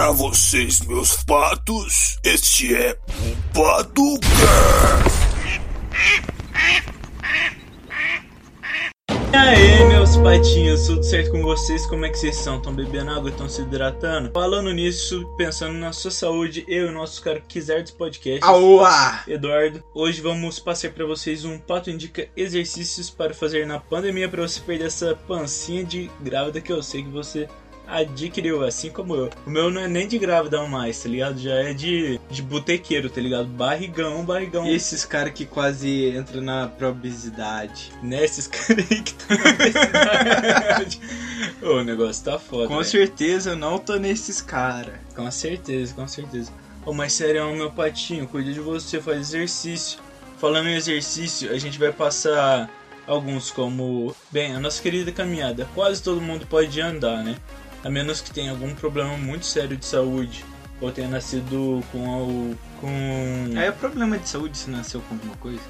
Pra vocês, meus patos, este é o Paducast. E aí, meus patinhos, tudo certo com vocês? Como é que vocês estão? Estão bebendo água? Estão se hidratando? Falando nisso, pensando na sua saúde, eu e o nosso cara quiser dos podcasts, Aua! Eduardo, hoje vamos passar pra vocês um Pato Indica exercícios para fazer na pandemia para você perder essa pancinha de grávida que eu sei que você adquiriu, assim como eu. O meu não é nem de grávida mais, tá ligado? Já é de, de botequeiro, tá ligado? Barrigão, barrigão. E esses caras que quase entram na obesidade. Nesses caras aí que tá na obesidade. O negócio tá foda. Com velho. certeza eu não tô nesses caras. Com certeza, com certeza. Ô, mas sério, meu patinho, cuida de você, faz exercício. Falando em exercício, a gente vai passar alguns como, bem, a nossa querida caminhada. Quase todo mundo pode andar, né? A menos que tenha algum problema muito sério de saúde ou tenha nascido com o com Aí é problema de saúde se nasceu com alguma coisa.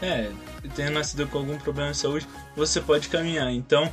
é, tenha nascido com algum problema de saúde, você pode caminhar. Então,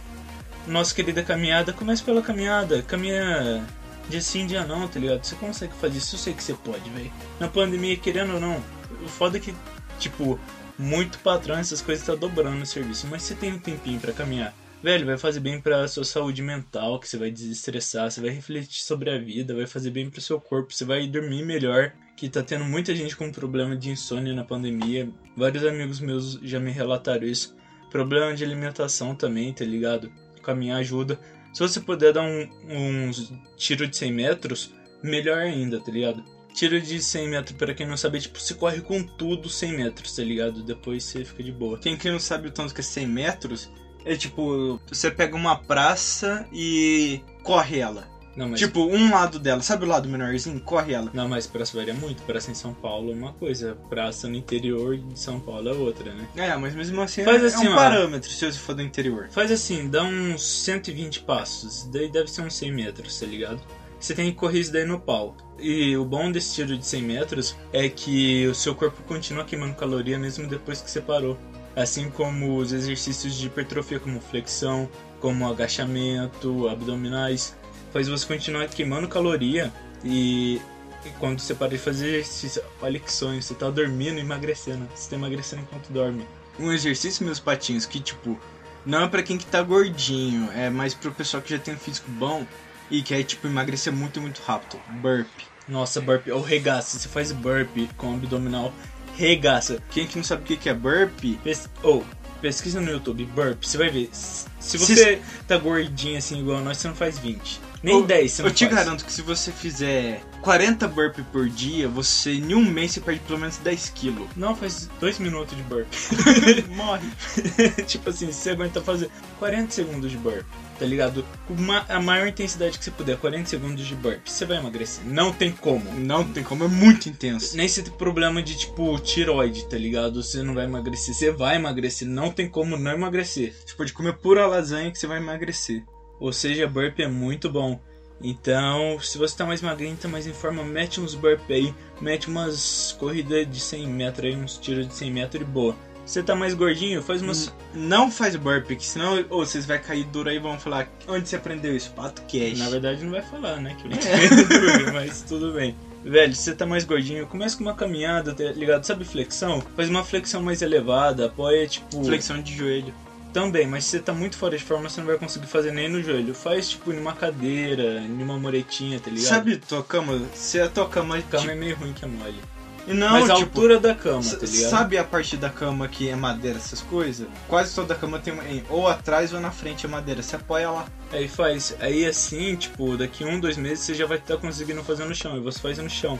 nossa querida caminhada, comece pela caminhada. Caminha dia sim, dia não, tá ligado? Você consegue fazer isso, eu sei que você pode, velho. Na pandemia, querendo ou não, o foda é que, tipo, muito patrão, essas coisas tá dobrando o serviço. Mas você tem um tempinho pra caminhar. Velho, vai fazer bem pra sua saúde mental, que você vai desestressar, você vai refletir sobre a vida, vai fazer bem pro seu corpo, você vai dormir melhor. Que tá tendo muita gente com problema de insônia na pandemia. Vários amigos meus já me relataram isso. Problema de alimentação também, tá ligado? Caminhar ajuda. Se você puder dar um, uns tiro de 100 metros, melhor ainda, tá ligado? Tiro de 100 metros, pra quem não sabe, tipo, você corre com tudo 100 metros, tá ligado? Depois você fica de boa. Quem que não sabe o tanto que é 100 metros, é tipo, você pega uma praça e corre ela. Não, mas, Tipo, um lado dela, sabe o lado menorzinho? Corre ela. não, mas praça varia muito. Praça em São Paulo é uma coisa, praça no interior de São Paulo é outra, né? É, mas mesmo assim, Faz é, assim, é um ó. parâmetro se você for do interior. Faz assim, dá uns 120 passos, daí deve ser uns 100 metros, tá ligado? Você tem que correr isso daí no pau. E o bom desse tiro de 100 metros é que o seu corpo continua queimando caloria mesmo depois que você parou. Assim como os exercícios de hipertrofia, como flexão, como agachamento, abdominais, faz você continuar queimando caloria e, e quando você para de fazer exercício, olha que sonho, você tá dormindo e emagrecendo. Você tá emagrecendo enquanto dorme. Um exercício, meus patinhos, que tipo, não é pra quem que tá gordinho, é mais pro pessoal que já tem um físico bom e quer, tipo, emagrecer muito, muito rápido. Burp. Nossa, burp, ou regaça. Você faz burp com abdominal, regaça. Quem que não sabe o que que é burp, Pes ou, pesquisa no YouTube, burp. Você vai ver. Se você tá gordinho assim igual nós, você não faz 20. Nem Eu- 10 você não eu te faz. garanto que se você fizer 40 burp por dia, você em um mês você perde pelo menos 10 quilos. Não, faz 2 minutos de burp. Morre. tipo assim, se você aguenta fazer 40 segundos de burp, tá ligado? Uma, a maior intensidade que você puder, 40 segundos de burp, você vai emagrecer. Não tem como. Não tem como, é muito intenso. Nem se tem problema de tipo tiroide, tá ligado? Você não vai emagrecer, você vai emagrecer, não tem como não emagrecer. Você pode comer pura lasanha que você vai emagrecer. Ou seja, burp é muito bom. Então, se você tá mais magrinho, tá mais em forma, mete uns burp aí, mete umas corridas de 100 metros aí, uns tiros de 100 metros e boa. Você tá mais gordinho, faz umas. Não faz burp, que senão ou vocês vai cair duro aí e vão falar onde você aprendeu isso? Pato cash. Na verdade, não vai falar, né? Que eu duro, mas tudo bem. Velho, se você tá mais gordinho, começa com uma caminhada, tá ligado? Sabe flexão? Faz uma flexão mais elevada, apoia tipo. Flexão de joelho. Também, mas se você tá muito fora de forma, você não vai conseguir fazer nem no joelho. Faz tipo numa cadeira, numa muretinha, tá ligado? Sabe tua cama? Se a tua cama, A cama é meio ruim que é mole. tipo, não, mas a tipo, altura da cama, tá ligado? Sabe a parte da cama que é madeira, essas coisas? Quase toda cama tem uma, ou atrás ou na frente é madeira. Você apoia lá. Aí faz. Aí assim, tipo, daqui um, dois meses você já vai estar conseguindo fazer no chão. E você faz no chão.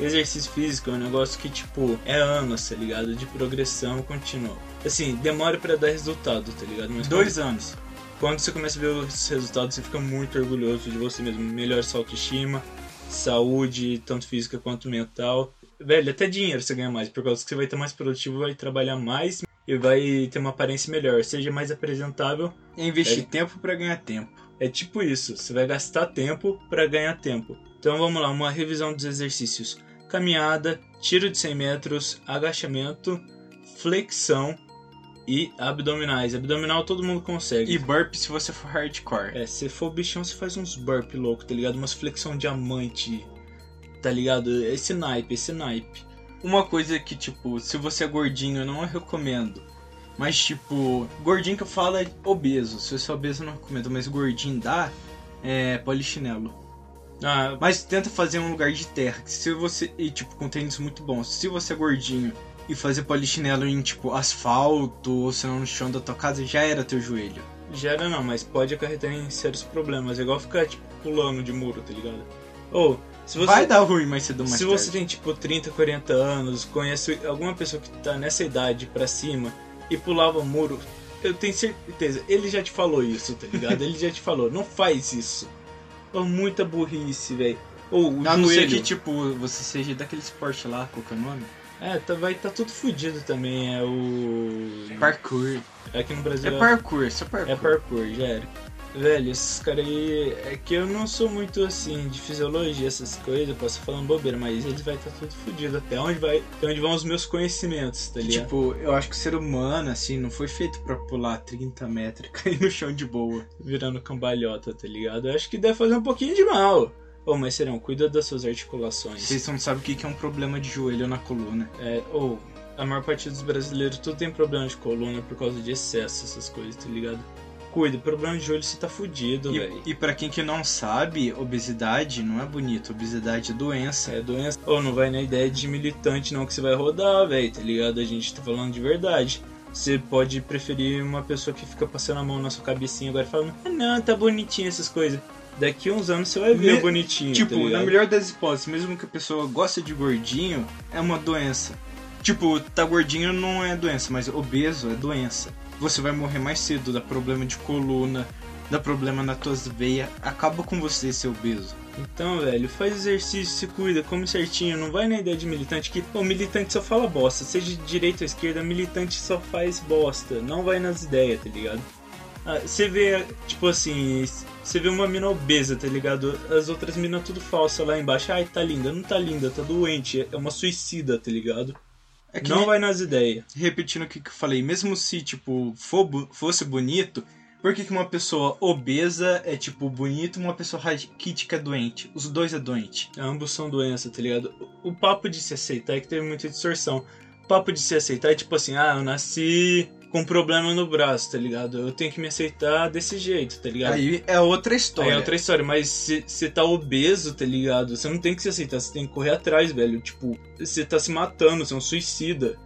Exercício físico é um negócio que, tipo, é anos, tá ligado? De progressão contínua. Assim, demora pra dar resultado, tá ligado? Mas Dois anos. quando, quando você começa a ver os resultados, você fica muito orgulhoso de você mesmo. Melhora sua autoestima, saúde, tanto física quanto mental. Velho, até dinheiro você ganha mais, por causa que você vai estar mais produtivo, vai trabalhar mais e vai ter uma aparência melhor, seja mais apresentável. É investir É. tempo pra ganhar tempo. É tipo isso, você vai gastar tempo para ganhar tempo. Então vamos lá, uma revisão dos exercícios: caminhada, tiro de 100 metros, agachamento, flexão e abdominais. Abdominal todo mundo consegue. E burp se você for hardcore. É, se for bichão, você faz uns burp louco, tá ligado? Umas flexão diamante, tá ligado? Esse naipe, esse naipe. Uma coisa que, tipo, se você é gordinho, eu não recomendo. Mas, tipo, gordinho que eu falo é obeso. Se você é obeso, eu não recomendo. Mas gordinho dá, é polichinelo. Ah, Mas tenta fazer em um lugar de terra. que Se você. E, tipo, com tênis muito bons. Se você é gordinho e fazer polichinelo em, tipo, asfalto ou se não no chão da tua casa, já era teu joelho. gera não, mas pode acarretar em sérios problemas. É igual ficar, tipo, pulando de muro, tá ligado? Ou, se você. Vai dar ruim mais cedo mais Se tarde. você tem tipo 30, 40 anos, conhece alguma pessoa que tá nessa idade pra cima e pulava muro, eu tenho certeza, ele já te falou isso, tá ligado? ele já te falou, não faz isso. É muita burrice, velho. Ou o A não ser que, tipo, você seja daquele esporte lá, qual que é o nome? É, tá, vai tá tudo fudido também, é o... Parkour. Aqui no Brasil É parkour, só parkour. É parkour, já era. Velho, esses caras aí. É que eu não sou muito assim de fisiologia, essas coisas, eu posso falar bobeira, mas eles vai estar tudo fudido. Até onde vai. Até onde vão os meus conhecimentos, tá ligado? tipo, eu acho que o ser humano, assim, não foi feito pra pular 30 metros e cair no chão de boa. Virando cambalhota, tá ligado? Eu acho que deve fazer um pouquinho de mal. Ô, mas serão, cuida das suas articulações. Vocês não sabem o que que é um problema de joelho na coluna. É, ou, a maior parte dos brasileiros tudo tem problema de coluna por causa de excesso, essas coisas, tá ligado? Cuida, problema de joelho você tá fudido, velho. E, para quem que não sabe, obesidade não é bonito, obesidade é doença. É doença. Ou não vai na ideia de militante não que você vai rodar, velho, tá ligado? A gente tá falando de verdade. Você pode preferir uma pessoa que fica passando a mão na sua cabecinha agora falando, ah não, tá bonitinho essas coisas. Daqui uns anos você vai ver Me- bonitinho. Tipo, tá na melhor das hipóteses, mesmo que a pessoa goste de gordinho, é uma doença. Tipo, tá gordinho não é doença, mas obeso é doença. Você vai morrer mais cedo, dá problema de coluna, dá problema nas tuas veias, acaba com você ser obeso. Então, velho, faz exercício, se cuida, come certinho, não vai na ideia de militante que o militante só fala bosta, seja de direita ou esquerda, militante só faz bosta, não vai nas ideias, tá ligado? Ah, Você vê, tipo assim, você vê uma mina obesa, tá ligado? As outras minas tudo falsa lá embaixo, ai, tá linda, não tá linda, tá doente, é uma suicida, tá ligado? É que Não vai nas ideias. repetindo o que eu falei, mesmo se, tipo, for fosse bonito, por que, que uma pessoa obesa é, tipo, bonito e uma pessoa raquítica é doente? Os dois é doente. Ambos são doença, tá ligado? O papo de se aceitar é que teve muita distorção. O papo de se aceitar é tipo assim, ah, eu nasci com um problema no braço, tá ligado? Eu tenho que me aceitar desse jeito, tá ligado? Aí é outra história. Aí é outra história, mas se você tá obeso, tá ligado? Você não tem que se aceitar, você tem que correr atrás, velho. Tipo, você tá se matando, você é um suicida.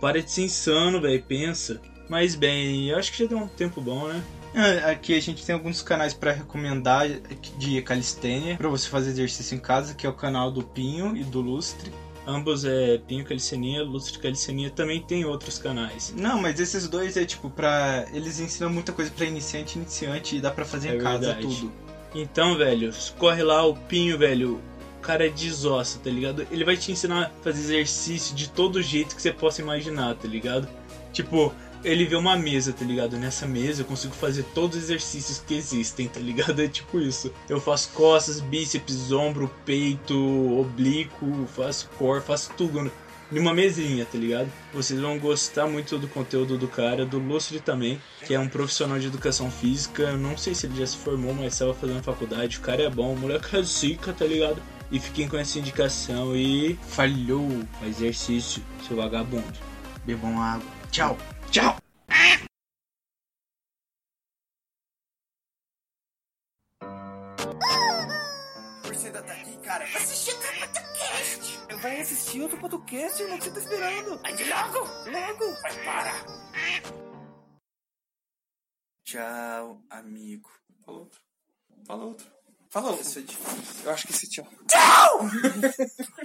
Para de ser insano, velho, pensa. Mas bem, eu acho que já deu um tempo bom, né? É, Aqui a gente tem alguns canais pra recomendar de calistênia, pra você fazer exercício em casa, que é o canal do Pinho e do Lustre. Ambos é Pinho Calistenia, Lustre Calistenia, também tem outros canais. Não, mas esses dois é tipo pra. Eles ensinam muita coisa pra iniciante, iniciante e dá pra fazer É em casa verdade. tudo. Então, velho, corre lá, o Pinho, velho, o cara é desossa, tá ligado? Ele vai te ensinar a fazer exercício de todo jeito que você possa imaginar, tá ligado? Tipo, ele vê uma mesa, tá ligado? Nessa mesa eu consigo fazer todos os exercícios que existem, tá ligado? É tipo isso. Eu faço costas, bíceps, ombro, peito, oblíquo, faço core, faço tudo numa mesinha, tá ligado? Vocês vão gostar muito do conteúdo do cara, do Lustre também, que é um profissional de educação física. Eu não sei se ele já se formou, mas estava fazendo faculdade. O cara é bom, o moleque é zica, tá ligado? E fiquem com essa indicação e Falhou. faz exercício, seu vagabundo. Bebam água. Tchau. Tchau. Você ainda tá aqui, cara? Assistir outro podcast. Vai assistir outro podcast, irmão, o que você tá esperando? De logo. Logo! Mas para. Tchau, amigo. Fala outro. Fala outro. Fala outro. Isso é difícil. Eu acho que esse tchau. Tchau!